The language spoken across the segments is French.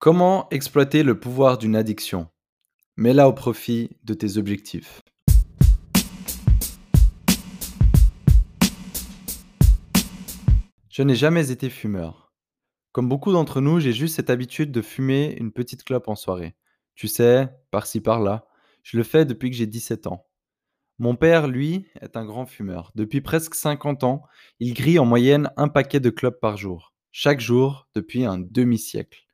Comment exploiter le pouvoir d'une addiction? Mets-la au profit de tes objectifs. Je n'ai jamais été fumeur. Comme beaucoup d'entre nous, j'ai juste cette habitude de fumer une petite clope en soirée. Tu sais, par-ci par-là. Je le fais depuis que j'ai 17 ans. Mon père, lui, est un grand fumeur. Depuis presque 50 ans, il grille en moyenne un paquet de clopes par jour. Chaque jour, depuis un demi-siècle.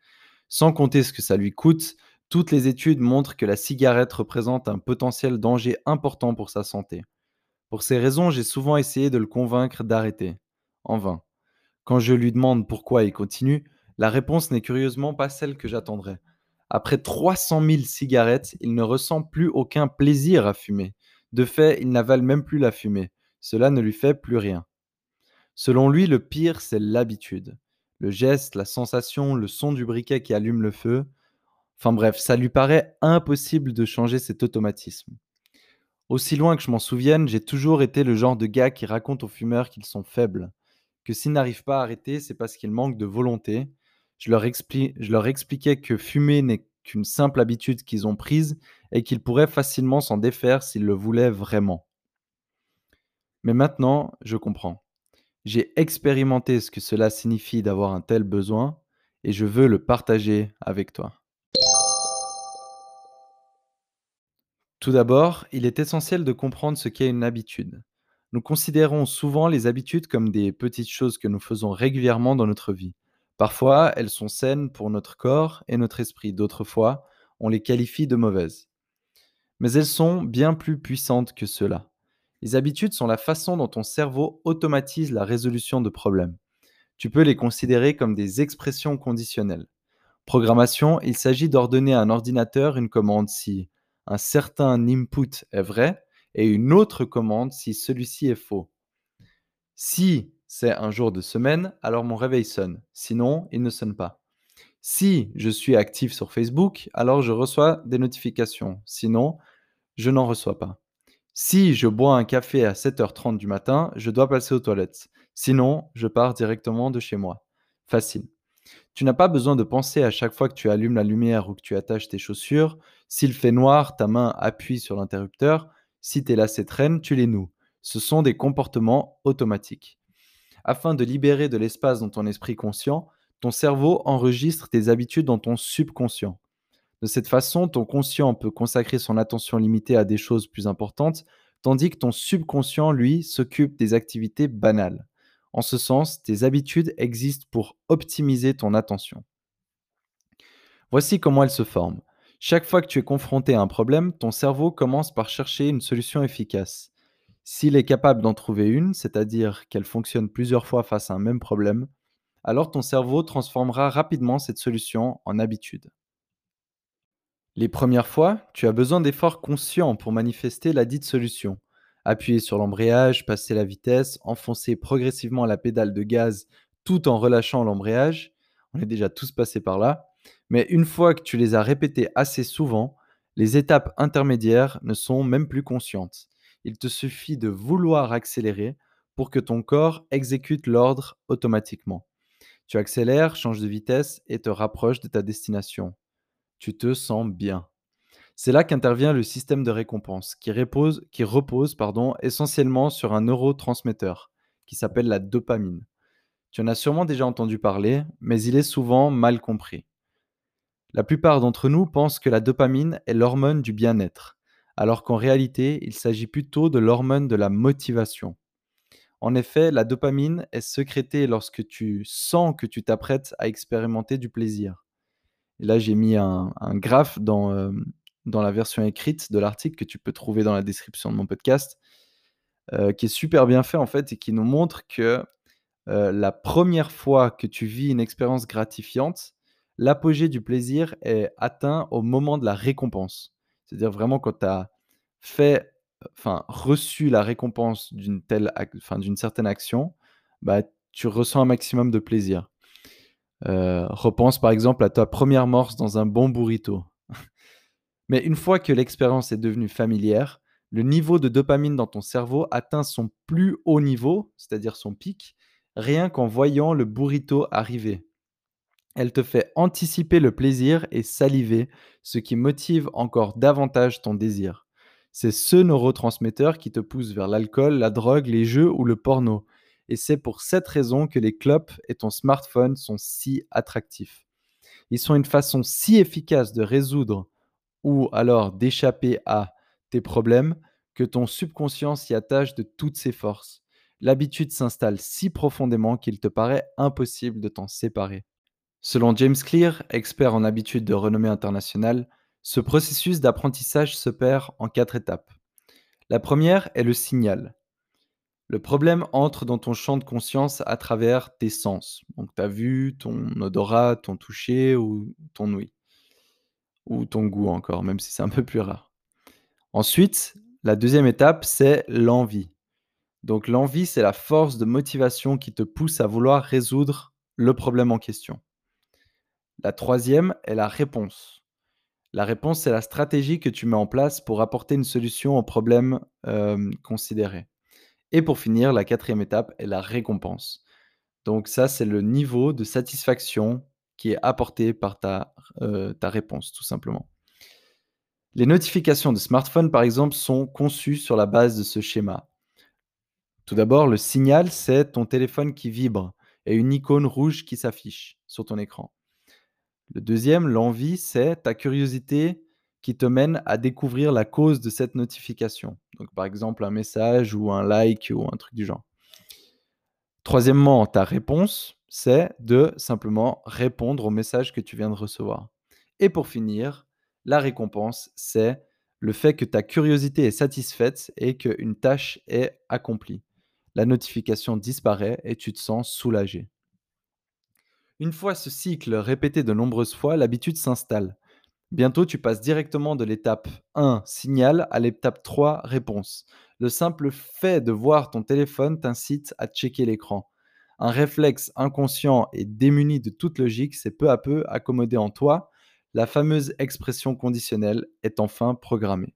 Sans compter ce que ça lui coûte, toutes les études montrent que la cigarette représente un potentiel danger important pour sa santé. Pour ces raisons, j'ai souvent essayé de le convaincre d'arrêter. En vain. Quand je lui demande pourquoi il continue, la réponse n'est curieusement pas celle que j'attendrais. Après 300 000 cigarettes, il ne ressent plus aucun plaisir à fumer. De fait, il n'avale même plus la fumée. Cela ne lui fait plus rien. Selon lui, le pire, c'est l'habitude. Le geste, la sensation, le son du briquet qui allume le feu. Enfin bref, ça lui paraît impossible de changer cet automatisme. Aussi loin que je m'en souvienne, j'ai toujours été le genre de gars qui raconte aux fumeurs qu'ils sont faibles, que s'ils n'arrivent pas à arrêter, c'est parce qu'ils manquent de volonté. Je leur, je leur expliquais que fumer n'est qu'une simple habitude qu'ils ont prise et qu'ils pourraient facilement s'en défaire s'ils le voulaient vraiment. Mais maintenant, je comprends. J'ai expérimenté ce que cela signifie d'avoir un tel besoin et je veux le partager avec toi. Tout d'abord, il est essentiel de comprendre ce qu'est une habitude. Nous considérons souvent les habitudes comme des petites choses que nous faisons régulièrement dans notre vie. Parfois, elles sont saines pour notre corps et notre esprit. D'autres fois, on les qualifie de mauvaises. Mais elles sont bien plus puissantes que cela. Les habitudes sont la façon dont ton cerveau automatise la résolution de problèmes. Tu peux les considérer comme des expressions conditionnelles. Programmation, il s'agit d'ordonner à un ordinateur une commande si un certain input est vrai et une autre commande si celui-ci est faux. Si c'est un jour de semaine, alors mon réveil sonne. Sinon, il ne sonne pas. Si je suis actif sur Facebook, alors je reçois des notifications. Sinon, je n'en reçois pas. Si je bois un café à 7h30 du matin, je dois passer aux toilettes. Sinon, je pars directement de chez moi. Facile. Tu n'as pas besoin de penser à chaque fois que tu allumes la lumière ou que tu attaches tes chaussures. S'il fait noir, ta main appuie sur l'interrupteur. Si tes lacets traînent, tu les noues. Ce sont des comportements automatiques. Afin de libérer de l'espace dans ton esprit conscient, ton cerveau enregistre tes habitudes dans ton subconscient. De cette façon, ton conscient peut consacrer son attention limitée à des choses plus importantes, tandis que ton subconscient, lui, s'occupe des activités banales. En ce sens, tes habitudes existent pour optimiser ton attention. Voici comment elles se forment. Chaque fois que tu es confronté à un problème, ton cerveau commence par chercher une solution efficace. S'il est capable d'en trouver une, c'est-à-dire qu'elle fonctionne plusieurs fois face à un même problème, alors ton cerveau transformera rapidement cette solution en habitude. Les premières fois, tu as besoin d'efforts conscients pour manifester la dite solution. Appuyer sur l'embrayage, passer la vitesse, enfoncer progressivement la pédale de gaz tout en relâchant l'embrayage. On est déjà tous passés par là. Mais une fois que tu les as répétés assez souvent, les étapes intermédiaires ne sont même plus conscientes. Il te suffit de vouloir accélérer pour que ton corps exécute l'ordre automatiquement. Tu accélères, changes de vitesse et te rapproches de ta destination tu te sens bien. C'est là qu'intervient le système de récompense, qui repose, essentiellement sur un neurotransmetteur, qui s'appelle la dopamine. Tu en as sûrement déjà entendu parler, mais il est souvent mal compris. La plupart d'entre nous pensent que la dopamine est l'hormone du bien-être, alors qu'en réalité, il s'agit plutôt de l'hormone de la motivation. En effet, la dopamine est sécrétée lorsque tu sens que tu t'apprêtes à expérimenter du plaisir. Et là, j'ai mis un, graphe dans, dans la version écrite de l'article que tu peux trouver dans la description de mon podcast, qui est super bien fait en fait et qui nous montre que la première fois que tu vis une expérience gratifiante, l'apogée du plaisir est atteint au moment de la récompense. C'est-à-dire vraiment quand tu as fait, enfin, reçu la récompense d'une telle, enfin, d'une certaine action, bah, tu ressens un maximum de plaisir. Euh, repense par exemple à ta première morse dans un bon burrito. Mais une fois que l'expérience est devenue familière, le niveau de dopamine dans ton cerveau atteint son plus haut niveau, c'est-à-dire son pic, rien qu'en voyant le burrito arriver. Elle te fait anticiper le plaisir et saliver, ce qui motive encore davantage ton désir. C'est ce neurotransmetteur qui te pousse vers l'alcool, la drogue, les jeux ou le porno. Et c'est pour cette raison que les clopes et ton smartphone sont si attractifs. Ils sont une façon si efficace de résoudre ou alors d'échapper à tes problèmes que ton subconscient s'y attache de toutes ses forces. L'habitude s'installe si profondément qu'il te paraît impossible de t'en séparer. Selon James Clear, expert en habitude de renommée internationale, ce processus d'apprentissage se perd en quatre étapes. La première est le signal. Le problème entre dans ton champ de conscience à travers tes sens. Donc ta vue, ton odorat, ton toucher ou ton ouïe. Ou ton goût encore, même si c'est un peu plus rare. Ensuite, la deuxième étape, c'est l'envie. Donc l'envie, c'est la force de motivation qui te pousse à vouloir résoudre le problème en question. La troisième est la réponse. La réponse, c'est la stratégie que tu mets en place pour apporter une solution au problème euh, considéré. Et pour finir, la quatrième étape est la récompense. Donc ça, c'est le niveau de satisfaction qui est apporté par ta, euh, réponse, tout simplement. Les notifications de smartphone, par exemple, sont conçues sur la base de ce schéma. Tout d'abord, le signal, c'est ton téléphone qui vibre et une icône rouge qui s'affiche sur ton écran. Le deuxième, l'envie, c'est ta curiosité qui te mène à découvrir la cause de cette notification. Donc, par exemple, un message ou un like ou un truc du genre. Troisièmement, ta réponse, c'est de simplement répondre au message que tu viens de recevoir. Et pour finir, la récompense, c'est le fait que ta curiosité est satisfaite et qu'une tâche est accomplie. La notification disparaît et tu te sens soulagé. Une fois ce cycle répété de nombreuses fois, l'habitude s'installe. Bientôt, tu passes directement de l'étape 1, signal, à l'étape 3, réponse. Le simple fait de voir ton téléphone t'incite à checker l'écran. Un réflexe inconscient et démuni de toute logique s'est peu à peu accommodé en toi. La fameuse expression conditionnelle est enfin programmée.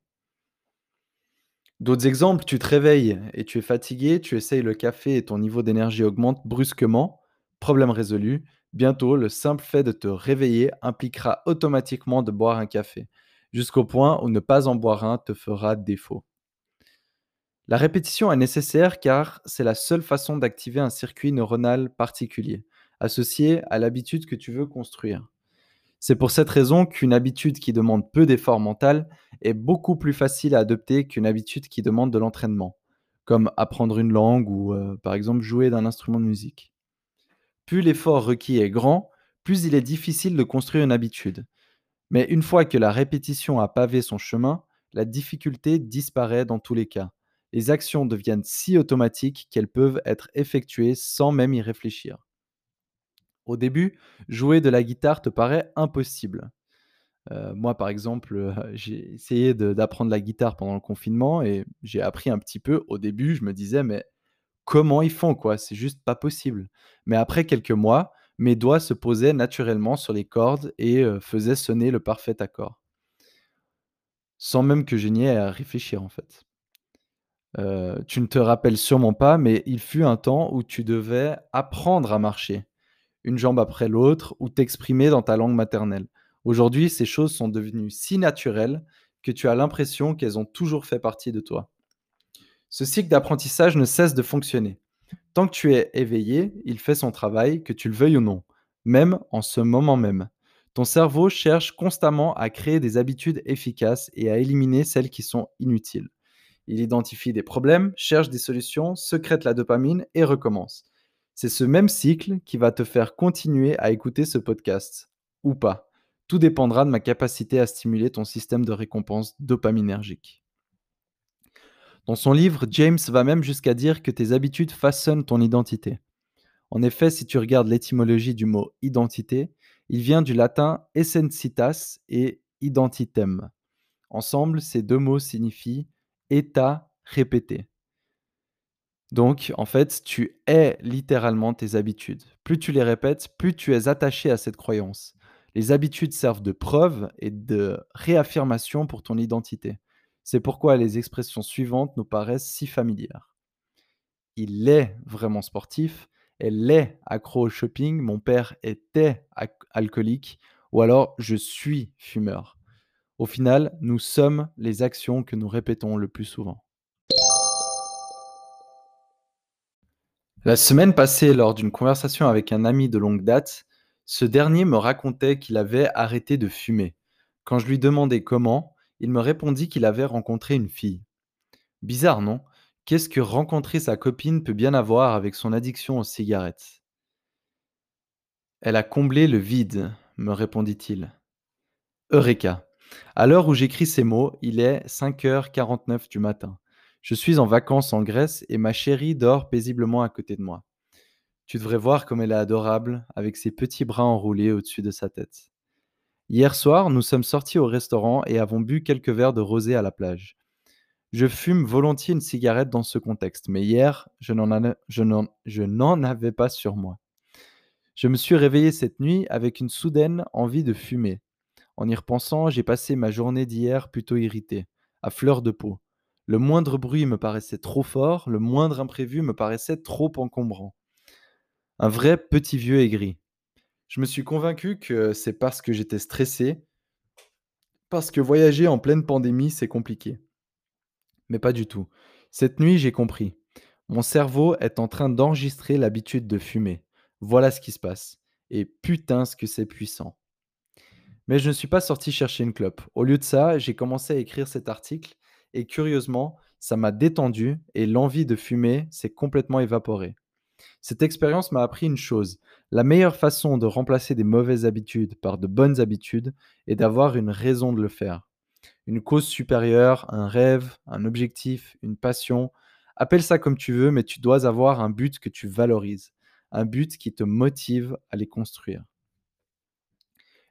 D'autres exemples, tu te réveilles et tu es fatigué, tu essayes le café et ton niveau d'énergie augmente brusquement. Problème résolu, Bientôt, le simple fait de te réveiller impliquera automatiquement de boire un café, jusqu'au point où ne pas en boire un te fera défaut. La répétition est nécessaire car c'est la seule façon d'activer un circuit neuronal particulier, associé à l'habitude que tu veux construire. C'est pour cette raison qu'une habitude qui demande peu d'effort mental est beaucoup plus facile à adopter qu'une habitude qui demande de l'entraînement, comme apprendre une langue ou euh, par exemple jouer d'un instrument de musique. Plus l'effort requis est grand, plus il est difficile de construire une habitude. Mais une fois que la répétition a pavé son chemin, la difficulté disparaît dans tous les cas. Les actions deviennent si automatiques qu'elles peuvent être effectuées sans même y réfléchir. Au début, jouer de la guitare te paraît impossible. Euh, moi, par exemple, euh, j'ai essayé d'apprendre la guitare pendant le confinement et j'ai appris un petit peu. Au début, je me disais, mais comment ils font, quoi. C'est juste pas possible. Mais après quelques mois, mes doigts se posaient naturellement sur les cordes et faisaient sonner le parfait accord. Sans même que je n'y ai à réfléchir, en fait. tu ne te rappelles sûrement pas, mais il fut un temps où tu devais apprendre à marcher, une jambe après l'autre, ou t'exprimer dans ta langue maternelle. Aujourd'hui, ces choses sont devenues si naturelles que tu as l'impression qu'elles ont toujours fait partie de toi. Ce cycle d'apprentissage ne cesse de fonctionner. Tant que tu es éveillé, il fait son travail, que tu le veuilles ou non, même en ce moment même. Ton cerveau cherche constamment à créer des habitudes efficaces et à éliminer celles qui sont inutiles. Il identifie des problèmes, cherche des solutions, secrète la dopamine et recommence. C'est ce même cycle qui va te faire continuer à écouter ce podcast, ou pas. Tout dépendra de ma capacité à stimuler ton système de récompense dopaminergique. Dans son livre, James va même jusqu'à dire que tes habitudes façonnent ton identité. En effet, si tu regardes l'étymologie du mot identité, il vient du latin essencitas et identitem. Ensemble, ces deux mots signifient état répété. Donc, en fait, tu es littéralement tes habitudes. Plus tu les répètes, plus tu es attaché à cette croyance. Les habitudes servent de preuve et de réaffirmation pour ton identité. C'est pourquoi les expressions suivantes nous paraissent si familières. Il est vraiment sportif Elle est accro au shopping, mon père était alcoolique, ou alors je suis fumeur. Au final, nous sommes les actions que nous répétons le plus souvent. La semaine passée, lors d'une conversation avec un ami de longue date, ce dernier me racontait qu'il avait arrêté de fumer. Quand je lui demandais comment, il me répondit qu'il avait rencontré une fille. Bizarre, non? Qu'est-ce que rencontrer sa copine peut bien avoir avec son addiction aux cigarettes? Elle a comblé le vide, me répondit-il. Eureka À l'heure où j'écris ces mots, il est 5h49 du matin. Je suis en vacances en Grèce et ma chérie dort paisiblement à côté de moi. Tu devrais voir comme elle est adorable, avec ses petits bras enroulés au-dessus de sa tête. Hier soir, nous sommes sortis au restaurant et avons bu quelques verres de rosé à la plage. Je fume volontiers une cigarette dans ce contexte, mais hier, je n'en avais pas sur moi. Je me suis réveillé cette nuit avec une soudaine envie de fumer. En y repensant, j'ai passé ma journée d'hier plutôt irrité, à fleur de peau. Le moindre bruit me paraissait trop fort, le moindre imprévu me paraissait trop encombrant. Un vrai petit vieux aigri. Je me suis convaincu que c'est parce que j'étais stressé, parce que voyager en pleine pandémie, c'est compliqué. Mais pas du tout. Cette nuit, j'ai compris. Mon cerveau est en train d'enregistrer l'habitude de fumer. Voilà ce qui se passe. Et putain, ce que c'est puissant. Mais je ne suis pas sorti chercher une clope. Au lieu de ça, j'ai commencé à écrire cet article et curieusement, ça m'a détendu et l'envie de fumer s'est complètement évaporée. Cette expérience m'a appris une chose. La meilleure façon de remplacer des mauvaises habitudes par de bonnes habitudes est d'avoir une raison de le faire. Une cause supérieure, un rêve, un objectif, une passion. Appelle ça comme tu veux, mais tu dois avoir un but que tu valorises. Un but qui te motive à les construire.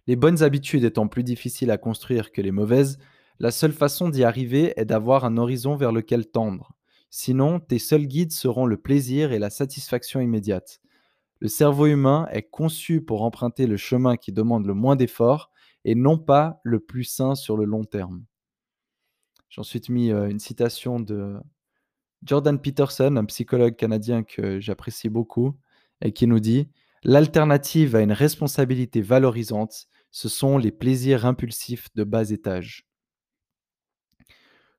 Les bonnes habitudes étant plus difficiles à construire que les mauvaises, la seule façon d'y arriver est d'avoir un horizon vers lequel tendre. Sinon, tes seuls guides seront le plaisir et la satisfaction immédiate. Le cerveau humain est conçu pour emprunter le chemin qui demande le moins d'efforts et non pas le plus sain sur le long terme. J'ai ensuite mis euh, une citation de Jordan Peterson, un psychologue canadien que j'apprécie beaucoup, et qui nous dit L'alternative à une responsabilité valorisante, ce sont les plaisirs impulsifs de bas étage.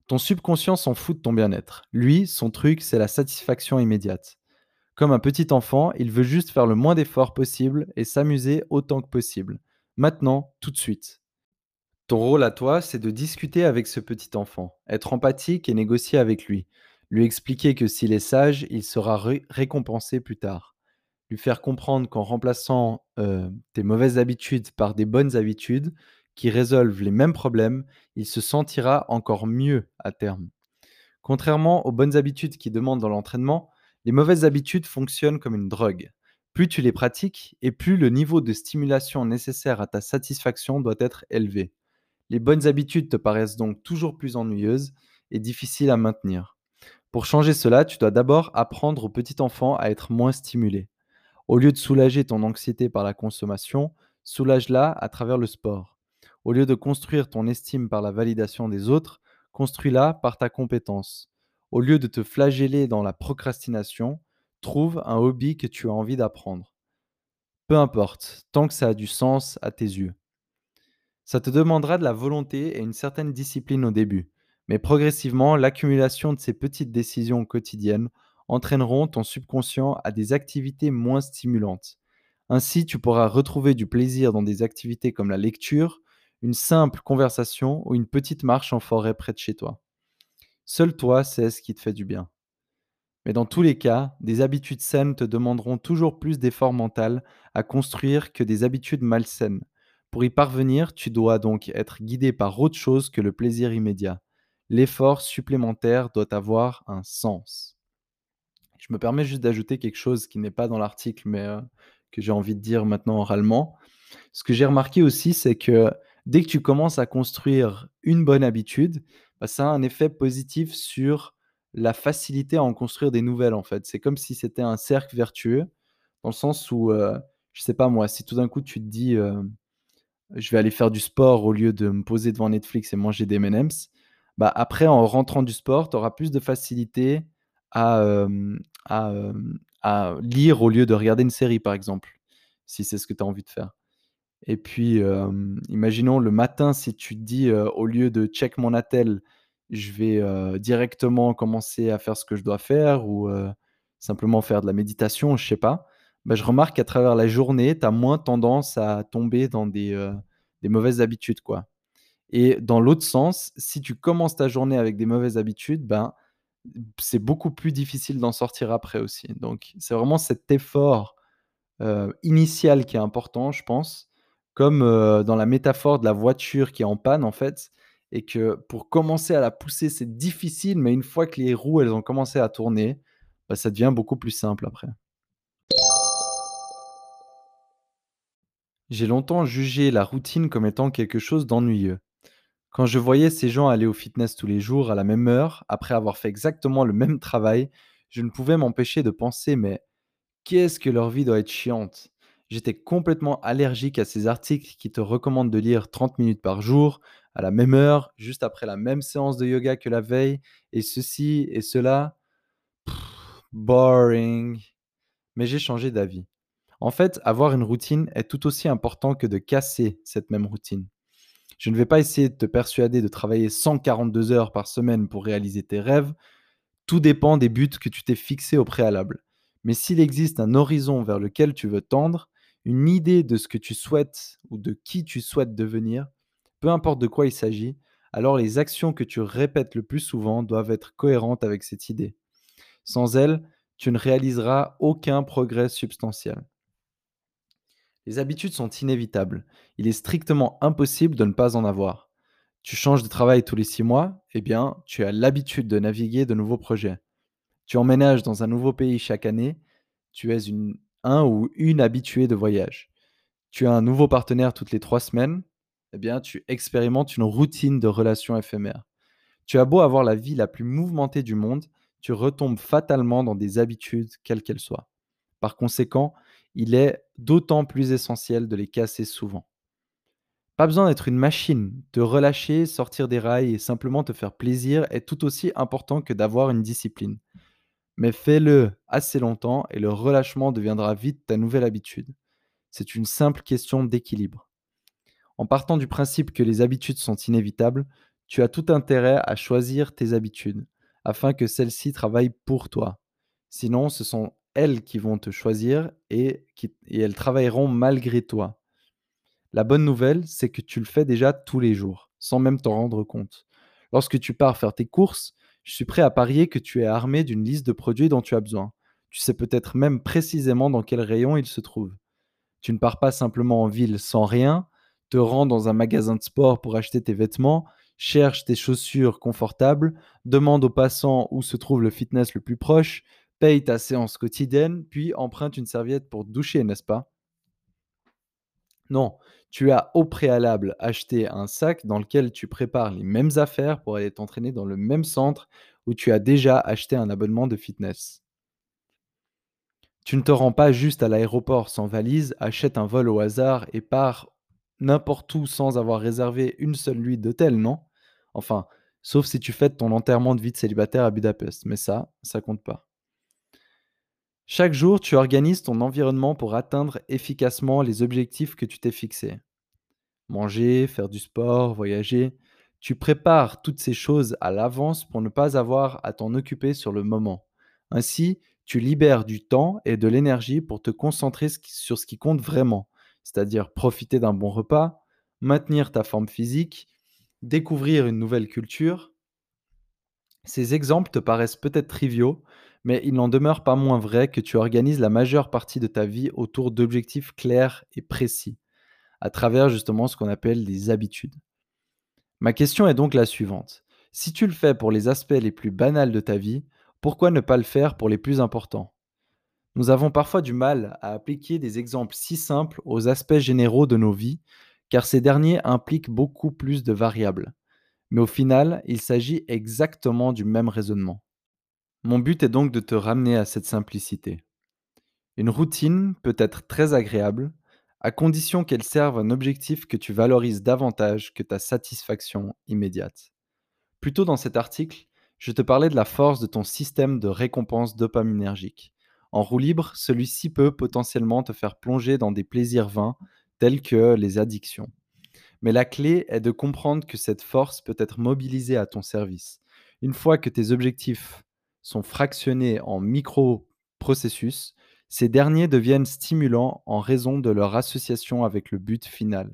Ton subconscient s'en fout de ton bien-être. Lui, son truc, c'est la satisfaction immédiate. Comme un petit enfant, il veut juste faire le moins d'efforts possible et s'amuser autant que possible. Maintenant, tout de suite. Ton rôle à toi, c'est de discuter avec ce petit enfant, être empathique et négocier avec lui. Lui expliquer que s'il est sage, il sera ré- récompensé plus tard. Lui faire comprendre qu'en remplaçant euh, tes mauvaises habitudes par des bonnes habitudes qui résolvent les mêmes problèmes, il se sentira encore mieux à terme. Contrairement aux bonnes habitudes qui demandent dans l'entraînement, les mauvaises habitudes fonctionnent comme une drogue. Plus tu les pratiques et plus le niveau de stimulation nécessaire à ta satisfaction doit être élevé. Les bonnes habitudes te paraissent donc toujours plus ennuyeuses et difficiles à maintenir. Pour changer cela, tu dois d'abord apprendre au petit enfant à être moins stimulé. Au lieu de soulager ton anxiété par la consommation, soulage-la à travers le sport. Au lieu de construire ton estime par la validation des autres, construis-la par ta compétence. Au lieu de te flageller dans la procrastination, trouve un hobby que tu as envie d'apprendre. Peu importe, tant que ça a du sens à tes yeux. Ça te demandera de la volonté et une certaine discipline au début, mais progressivement, l'accumulation de ces petites décisions quotidiennes entraîneront ton subconscient à des activités moins stimulantes. Ainsi, tu pourras retrouver du plaisir dans des activités comme la lecture, une simple conversation ou une petite marche en forêt près de chez toi. Seul toi sais ce qui te fait du bien. Mais dans tous les cas, des habitudes saines te demanderont toujours plus d'efforts mental à construire que des habitudes malsaines. Pour y parvenir, tu dois donc être guidé par autre chose que le plaisir immédiat. L'effort supplémentaire doit avoir un sens. Je me permets juste d'ajouter quelque chose qui n'est pas dans l'article, mais euh, que j'ai envie de dire maintenant oralement. Ce que j'ai remarqué aussi, c'est que dès que tu commences à construire une bonne habitude, bah, ça a un effet positif sur la facilité à en construire des nouvelles, en fait. C'est comme si c'était un cercle vertueux, dans le sens où, euh, je sais pas moi, si tout d'un coup tu te dis, je vais aller faire du sport au lieu de me poser devant Netflix et manger des M&M's, bah après, en rentrant du sport, tu auras plus de facilité à, à lire au lieu de regarder une série, par exemple, si c'est ce que tu as envie de faire. Et puis, imaginons le matin, si tu te dis, «Au lieu de check mon attel, je vais, directement commencer à faire ce que je dois faire» ou, simplement faire de la méditation, je sais pas. Bah, je remarque qu'à travers la journée, tu as moins tendance à tomber dans des, des mauvaises habitudes, quoi. Et dans l'autre sens, si tu commences ta journée avec des mauvaises habitudes, ben, c'est beaucoup plus difficile d'en sortir après aussi. Donc c'est vraiment cet effort, initial qui est important, je pense. Comme, heu, dans la métaphore de la voiture qui est en panne, en fait et que pour commencer à la pousser, c'est difficile, mais une fois que les roues, elles ont commencé à tourner, bah, ça devient beaucoup plus simple après. J'ai longtemps jugé la routine comme étant quelque chose d'ennuyeux. Quand je voyais ces gens aller au fitness tous les jours à la même heure, après avoir fait exactement le même travail, je ne pouvais m'empêcher de penser mais qu'est-ce que leur vie doit être chiante? J'étais complètement allergique à ces articles qui te recommandent de lire 30 minutes par jour, à la même heure, juste après la même séance de yoga que la veille, et ceci et cela. Boring. Mais j'ai changé d'avis. En fait, avoir une routine est tout aussi important que de casser cette même routine. Je ne vais pas essayer de te persuader de travailler 142 heures par semaine pour réaliser tes rêves. Tout dépend des buts que tu t'es fixés au préalable. Mais s'il existe un horizon vers lequel tu veux tendre, une idée de ce que tu souhaites ou de qui tu souhaites devenir, peu importe de quoi il s'agit, alors les actions que tu répètes le plus souvent doivent être cohérentes avec cette idée. Sans elles, tu ne réaliseras aucun progrès substantiel. Les habitudes sont inévitables. Il est strictement impossible de ne pas en avoir. Tu changes de travail tous les six mois, eh bien, tu as l'habitude de naviguer de nouveaux projets. Tu emménages dans un nouveau pays chaque année, tu es une, un ou une habituée de voyage. Tu as un nouveau partenaire toutes les trois semaines, eh bien, tu expérimentes une routine de relations éphémères. Tu as beau avoir la vie la plus mouvementée du monde, tu retombes fatalement dans des habitudes, quelles qu'elles soient. Par conséquent, il est d'autant plus essentiel de les casser souvent. Pas besoin d'être une machine, te relâcher, sortir des rails et simplement te faire plaisir est tout aussi important que d'avoir une discipline. Mais fais-le assez longtemps et le relâchement deviendra vite ta nouvelle habitude. C'est une simple question d'équilibre. En partant du principe que les habitudes sont inévitables, tu as tout intérêt à choisir tes habitudes afin que celles-ci travaillent pour toi. Sinon, ce sont elles qui vont te choisir et, elles travailleront malgré toi. La bonne nouvelle, c'est que tu le fais déjà tous les jours, sans même t'en rendre compte. Lorsque tu pars faire tes courses, je suis prêt à parier que tu es armé d'une liste de produits dont tu as besoin. Tu sais peut-être même précisément dans quel rayon ils se trouvent. Tu ne pars pas simplement en ville sans rien, te rends dans un magasin de sport pour acheter tes vêtements, cherche tes chaussures confortables, demande aux passants où se trouve le fitness le plus proche, paye ta séance quotidienne, puis emprunte une serviette pour doucher, n'est-ce pas? Non, tu as au préalable acheté un sac dans lequel tu prépares les mêmes affaires pour aller t'entraîner dans le même centre où tu as déjà acheté un abonnement de fitness. Tu ne te rends pas juste à l'aéroport sans valise, achète un vol au hasard et pars n'importe où sans avoir réservé une seule nuit d'hôtel, non? Enfin, sauf si tu fêtes ton enterrement de vie de célibataire à Budapest, mais ça, ça compte pas. Chaque jour, tu organises ton environnement pour atteindre efficacement les objectifs que tu t'es fixés. Manger, faire du sport, voyager. Tu prépares toutes ces choses à l'avance pour ne pas avoir à t'en occuper sur le moment. Ainsi, tu libères du temps et de l'énergie pour te concentrer sur ce qui compte vraiment, c'est-à-dire profiter d'un bon repas, maintenir ta forme physique, découvrir une nouvelle culture. Ces exemples te paraissent peut-être triviaux, mais il n'en demeure pas moins vrai que tu organises la majeure partie de ta vie autour d'objectifs clairs et précis, à travers justement ce qu'on appelle des habitudes. Ma question est donc la suivante. Si tu le fais pour les aspects les plus banals de ta vie, pourquoi ne pas le faire pour les plus importants? Nous avons parfois du mal à appliquer des exemples si simples aux aspects généraux de nos vies, car ces derniers impliquent beaucoup plus de variables. Mais au final, il s'agit exactement du même raisonnement. Mon but est donc de te ramener à cette simplicité. Une routine peut être très agréable, à condition qu'elle serve un objectif que tu valorises davantage que ta satisfaction immédiate. Plus tôt dans cet article, Je te parlais de la force de ton système de récompense dopaminergique. En roue libre, celui-ci peut potentiellement te faire plonger dans des plaisirs vains tels que les addictions. Mais la clé est de comprendre que cette force peut être mobilisée à ton service. Une fois que tes objectifs sont fractionnés en micro-processus, ces derniers deviennent stimulants en raison de leur association avec le but final.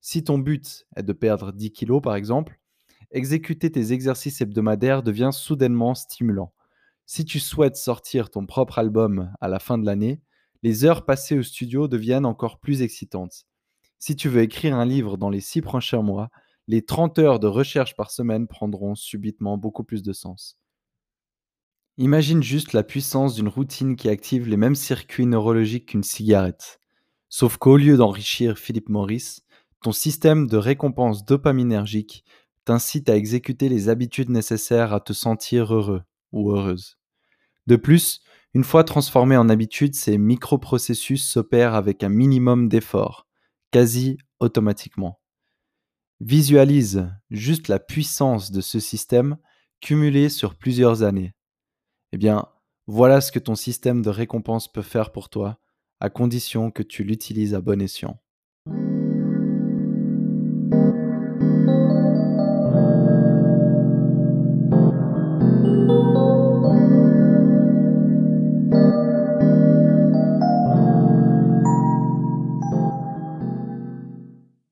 Si ton but est de perdre 10 kilos par exemple, exécuter tes exercices hebdomadaires devient soudainement stimulant. Si tu souhaites sortir ton propre album à la fin de l'année, les heures passées au studio deviennent encore plus excitantes. Si tu veux écrire un livre dans les six prochains mois, les 30 heures de recherche par semaine prendront subitement beaucoup plus de sens. Imagine juste la puissance d'une routine qui active les mêmes circuits neurologiques qu'une cigarette. Sauf qu'au lieu d'enrichir Philippe Maurice, ton système de récompense dopaminergique t'incite à exécuter les habitudes nécessaires à te sentir heureux ou heureuse. De plus, une fois transformés en habitudes, ces microprocessus s'opèrent avec un minimum d'effort, quasi automatiquement. Visualise juste la puissance de ce système cumulé sur plusieurs années. Eh bien, voilà ce que ton système de récompense peut faire pour toi, à condition que tu l'utilises à bon escient.